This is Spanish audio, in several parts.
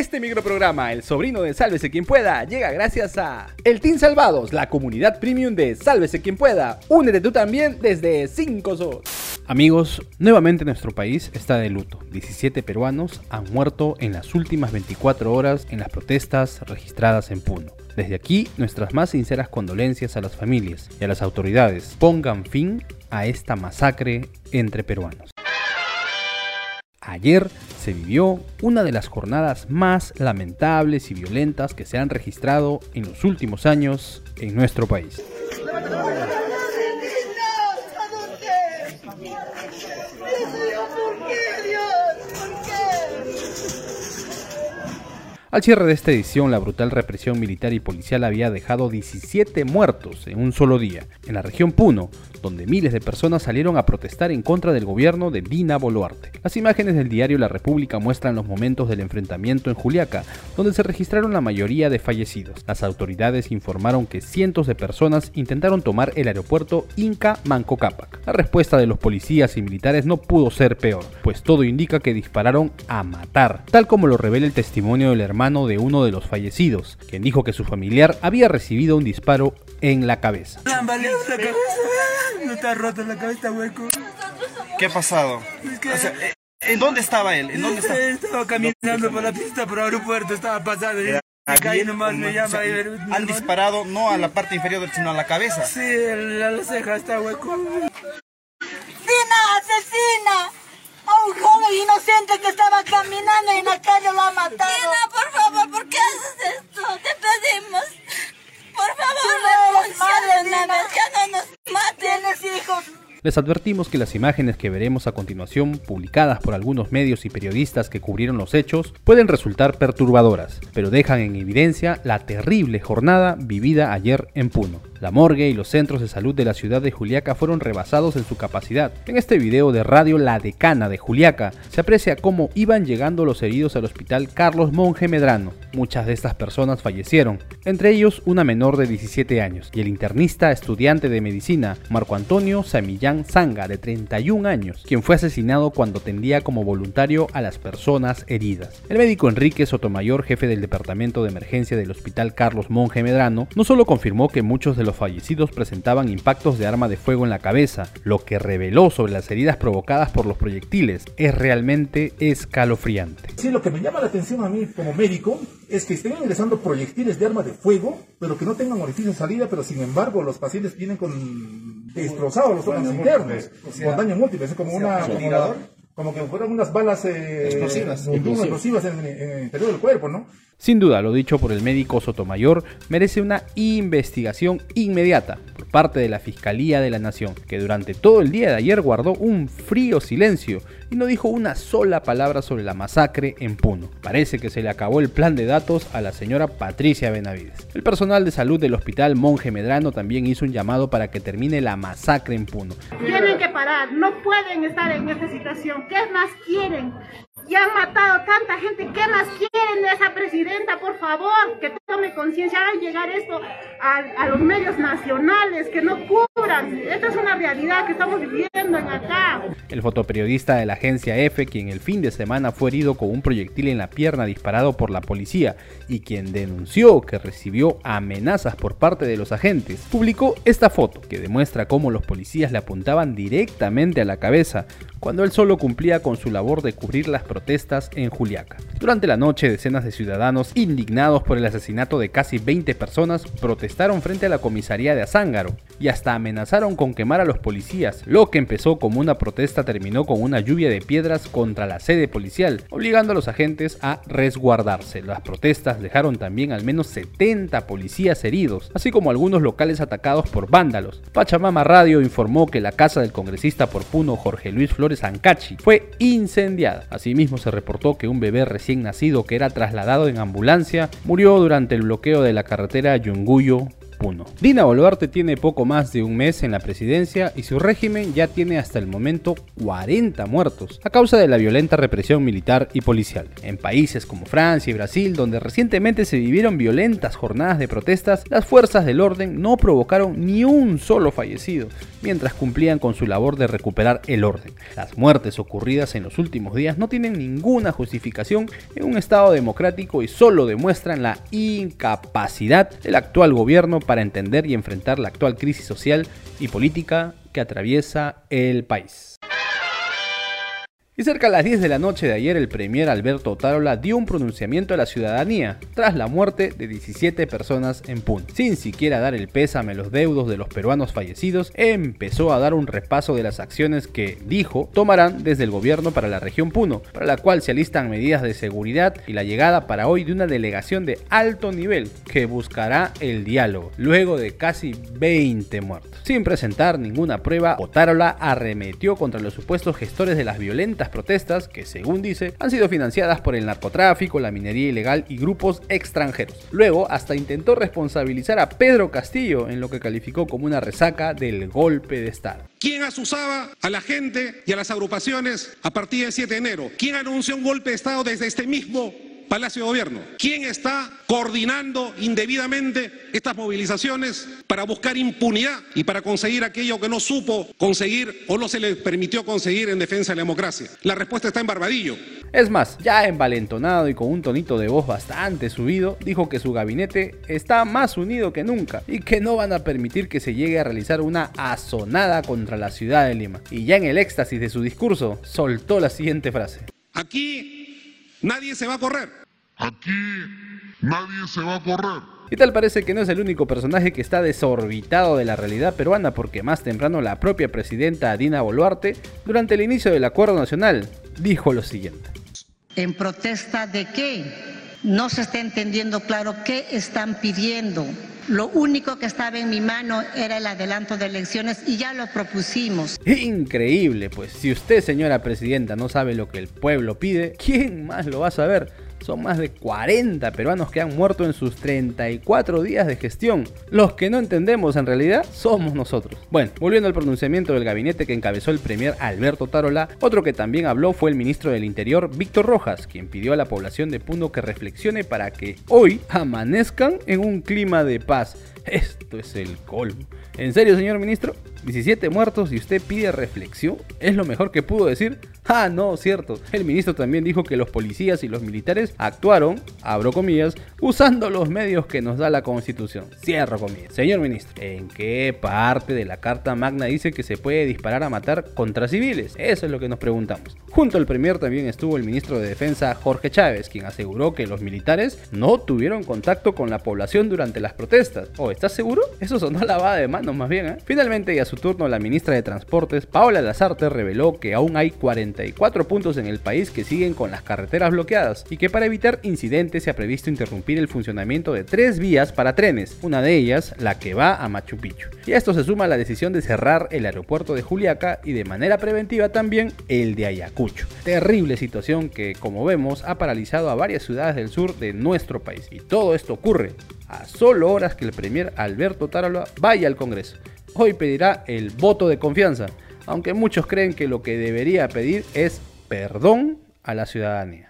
Este microprograma, El sobrino de Sálvese quien pueda, llega gracias a El Team Salvados, la comunidad premium de Sálvese quien pueda. Únete tú también desde 5 SOS. Amigos, nuevamente nuestro país está de luto. 17 peruanos han muerto en las últimas 24 horas en las protestas registradas en Puno. Desde aquí, nuestras más sinceras condolencias a las familias y a las autoridades. Pongan fin a esta masacre entre peruanos. Ayer se vivió una de las jornadas más lamentables y violentas que se han registrado en los últimos años en nuestro país. Al cierre de esta edición, la brutal represión militar y policial había dejado 17 muertos en un solo día, en la región Puno, donde miles de personas salieron a protestar en contra del gobierno de Dina Boluarte. Las imágenes del diario La República muestran los momentos del enfrentamiento en Juliaca, donde se registraron la mayoría de fallecidos. Las autoridades informaron que cientos de personas intentaron tomar el aeropuerto Inca Manco Cápac. La respuesta de los policías y militares no pudo ser peor, pues todo indica que dispararon a matar, tal como lo revela el testimonio del hermano mano de uno de los fallecidos, quien dijo que su familiar había recibido un disparo en la cabeza. ¿Qué ha pasado? Eh, ¿En dónde estaba él? ¿En dónde estaba? estaba caminando por la pista por el aeropuerto, estaba pasando. Acá nomás me llama. han disparado no a la parte inferior, sino a la cabeza. Sí, a la ceja está hueco. ¡Asesina! ¡Asesina! un joven inocente que estaba caminando en la calle lo ha matado. Tina, por favor, ¿por qué haces esto? Te pedimos. Por favor, renuncia de una vez, que no nos maten. Tienes hijos. Les advertimos que las imágenes que veremos a continuación, publicadas por algunos medios y periodistas que cubrieron los hechos, pueden resultar perturbadoras, pero dejan en evidencia la terrible jornada vivida ayer en Puno. La morgue y los centros de salud de la ciudad de Juliaca fueron rebasados en su capacidad. En este video de radio La Decana de Juliaca se aprecia cómo iban llegando los heridos al hospital Carlos Monge Medrano. Muchas de estas personas fallecieron, entre ellos una menor de 17 años y el internista estudiante de medicina Marco Antonio Samillán Zanga de 31 años, quien fue asesinado cuando tendía como voluntario a las personas heridas. El médico Enrique Sotomayor, jefe del departamento de emergencia del hospital Carlos Monge Medrano, no solo confirmó que muchos de los fallecidos presentaban impactos de arma de fuego en la cabeza, lo que reveló sobre las heridas provocadas por los proyectiles. Es realmente escalofriante. Sí, lo que me llama la atención a mí como médico es que estén ingresando proyectiles de arma de fuego, pero que no tengan orificio de salida, pero sin embargo los pacientes vienen con destrozados los órganos internos, con daño múltiple, es como una como que fueran unas balas eh, explosivas, explosivas en, en, el interior del cuerpo, ¿no? Sin duda, lo dicho por el médico Sotomayor merece una investigación inmediata parte de la Fiscalía de la Nación, que durante todo el día de ayer guardó un frío silencio y no dijo una sola palabra sobre la masacre en Puno. Parece que se le acabó el plan de datos a la señora Patricia Benavides. El personal de salud del hospital Monje Medrano también hizo un llamado para que termine la masacre en Puno. Tienen que parar, no pueden estar en esa situación. ¿Qué más quieren? Ya han matado tanta gente. ¿Qué más quieren de esa presidenta? Por favor, que tome conciencia, hagan llegar esto a, los medios nacionales, que no cubran. Esta es una realidad que estamos viviendo en acá. El fotoperiodista de la agencia F, quien el fin de semana fue herido con un proyectil en la pierna disparado por la policía y quien denunció que recibió amenazas por parte de los agentes, publicó esta foto que demuestra cómo los policías le apuntaban directamente a la cabeza cuando él solo cumplía con su labor de cubrir las protestas en Juliaca. Durante la noche, decenas de ciudadanos indignados por el asesinato de casi 20 personas protestaron frente a la comisaría de Azángaro y hasta amenazaron con quemar a los policías. Lo que empezó como una protesta terminó con una lluvia de piedras contra la sede policial, obligando a los agentes a resguardarse. Las protestas dejaron también al menos 70 policías heridos, así como algunos locales atacados por vándalos. Pachamama Radio informó que la casa del congresista por Puno Jorge Luis Flores Ancachi fue incendiada. Asimismo se reportó que un bebé recién nacido que era trasladado en ambulancia murió durante el bloqueo de la carretera Yunguyo Dina Boluarte tiene poco más de un mes en la presidencia y su régimen ya tiene hasta el momento 40 muertos a causa de la violenta represión militar y policial. En países como Francia y Brasil, donde recientemente se vivieron violentas jornadas de protestas, las fuerzas del orden no provocaron ni un solo fallecido mientras cumplían con su labor de recuperar el orden. Las muertes ocurridas en los últimos días no tienen ninguna justificación en un Estado democrático y solo demuestran la incapacidad del actual gobierno para entender y enfrentar la actual crisis social y política que atraviesa el país. Y cerca a las 10 de la noche de ayer, el premier Alberto Otárola dio un pronunciamiento a la ciudadanía tras la muerte de 17 personas en Puno. Sin siquiera dar el pésame a los deudos de los peruanos fallecidos, empezó a dar un repaso de las acciones que, dijo, tomarán desde el gobierno para la región Puno, para la cual se alistan medidas de seguridad y la llegada para hoy de una delegación de alto nivel que buscará el diálogo, luego de casi 20 muertos. Sin presentar ninguna prueba, Otárola arremetió contra los supuestos gestores de las violentas protestas que, según dice, han sido financiadas por el narcotráfico, la minería ilegal y grupos extranjeros. Luego, hasta intentó responsabilizar a Pedro Castillo en lo que calificó como una resaca del golpe de Estado. ¿Quién asusaba a la gente y a las agrupaciones a partir del 7 de enero? ¿Quién anunció un golpe de Estado desde este mismo Palacio de Gobierno. ¿Quién está coordinando indebidamente estas movilizaciones para buscar impunidad y para conseguir aquello que no supo conseguir o no se le permitió conseguir en defensa de la democracia? La respuesta está en Barbadillo. Es más, ya envalentonado y con un tonito de voz bastante subido, dijo que su gabinete está más unido que nunca y que no van a permitir que se llegue a realizar una azonada contra la ciudad de Lima. Y ya en el éxtasis de su discurso, soltó la siguiente frase. Aquí nadie se va a correr. Aquí nadie se va a correr. Y tal parece que no es el único personaje que está desorbitado de la realidad peruana porque más temprano la propia presidenta Dina Boluarte, durante el inicio del acuerdo nacional, dijo lo siguiente. ¿En protesta de qué? No se está entendiendo claro qué están pidiendo. Lo único que estaba en mi mano era el adelanto de elecciones y ya lo propusimos. Increíble, pues si usted, señora presidenta, no sabe lo que el pueblo pide, ¿quién más lo va a saber? Son más de 40 peruanos que han muerto en sus 34 días de gestión. Los que no entendemos en realidad somos nosotros. Bueno, volviendo al pronunciamiento del gabinete que encabezó el premier Alberto Tarola, otro que también habló fue el ministro del Interior Víctor Rojas, quien pidió a la población de Puno que reflexione para que hoy amanezcan en un clima de paz. Esto es el colmo. ¿En serio, señor ministro? 17 muertos y usted pide reflexión. ¿Es lo mejor que pudo decir? Ah, no, cierto. El ministro también dijo que los policías y los militares actuaron, abro comillas, usando los medios que nos da la constitución. Cierro comillas. Señor ministro, ¿en qué parte de la Carta Magna dice que se puede disparar a matar contra civiles? Eso es lo que nos preguntamos. Junto al premier también estuvo el ministro de Defensa Jorge Chávez, quien aseguró que los militares no tuvieron contacto con la población durante las protestas. ¿Oh, estás seguro? Eso sonó lavada de manos más bien, ¿eh? Finalmente, y a su turno, la ministra de Transportes, Paola Lazarte, reveló que aún hay 40 cuatro puntos en el país que siguen con las carreteras bloqueadas y que para evitar incidentes se ha previsto interrumpir el funcionamiento de tres vías para trenes, una de ellas la que va a Machu Picchu. Y a esto se suma la decisión de cerrar el aeropuerto de Juliaca y de manera preventiva también el de Ayacucho. Terrible situación que, como vemos, ha paralizado a varias ciudades del sur de nuestro país. Y todo esto ocurre a solo horas que el premier Alberto Tarola vaya al Congreso. Hoy pedirá el voto de confianza aunque muchos creen que lo que debería pedir es perdón a la ciudadanía.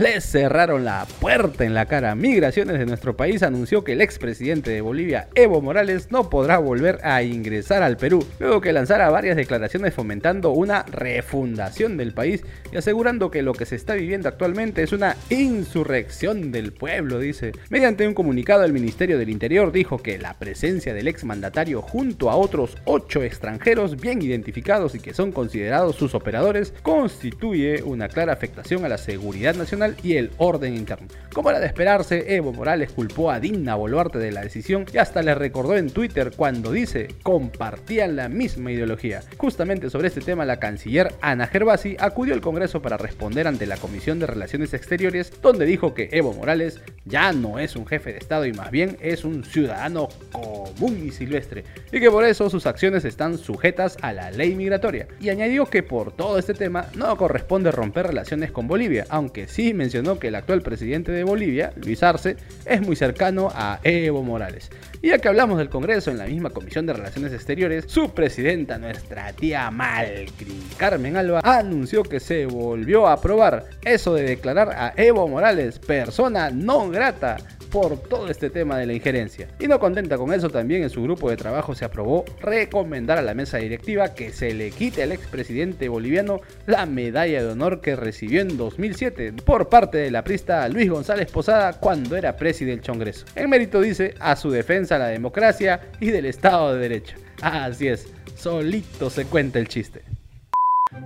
Les cerraron la puerta en la cara. Migraciones de nuestro país anunció que el expresidente de Bolivia, Evo Morales, no podrá volver a ingresar al Perú, luego que lanzara varias declaraciones fomentando una refundación del país y asegurando que lo que se está viviendo actualmente es una insurrección del pueblo, dice. Mediante un comunicado, el Ministerio del Interior dijo que la presencia del exmandatario junto a otros ocho extranjeros bien identificados y que son considerados sus operadores constituye una clara afectación a la seguridad nacional y el orden interno. Como era de esperarse, Evo Morales culpó a Dina Boluarte de la decisión y hasta le recordó en Twitter cuando dice compartían la misma ideología. Justamente sobre este tema, la canciller Ana Gervasi acudió al Congreso para responder ante la Comisión de Relaciones Exteriores, donde dijo que Evo Morales ya no es un jefe de Estado y más bien es un ciudadano común y silvestre, y que por eso sus acciones están sujetas a la ley migratoria. Y añadió que por todo este tema no corresponde romper relaciones con Bolivia, aunque sí mencionó que el actual presidente de Bolivia, Luis Arce, es muy cercano a Evo Morales. Y ya que hablamos del Congreso en la misma Comisión de Relaciones Exteriores, su presidenta, nuestra tía Malcri, Carmen Alba, anunció que se volvió a aprobar eso de declarar a Evo Morales persona no grata por todo este tema de la injerencia. Y no contenta con eso, también en su grupo de trabajo se aprobó recomendar a la mesa directiva que se le quite al expresidente boliviano la medalla de honor que recibió en 2007 por parte de la prista Luis González Posada cuando era presidente del Congreso. En mérito dice a su defensa la democracia y del Estado de Derecho. Así es, solito se cuenta el chiste.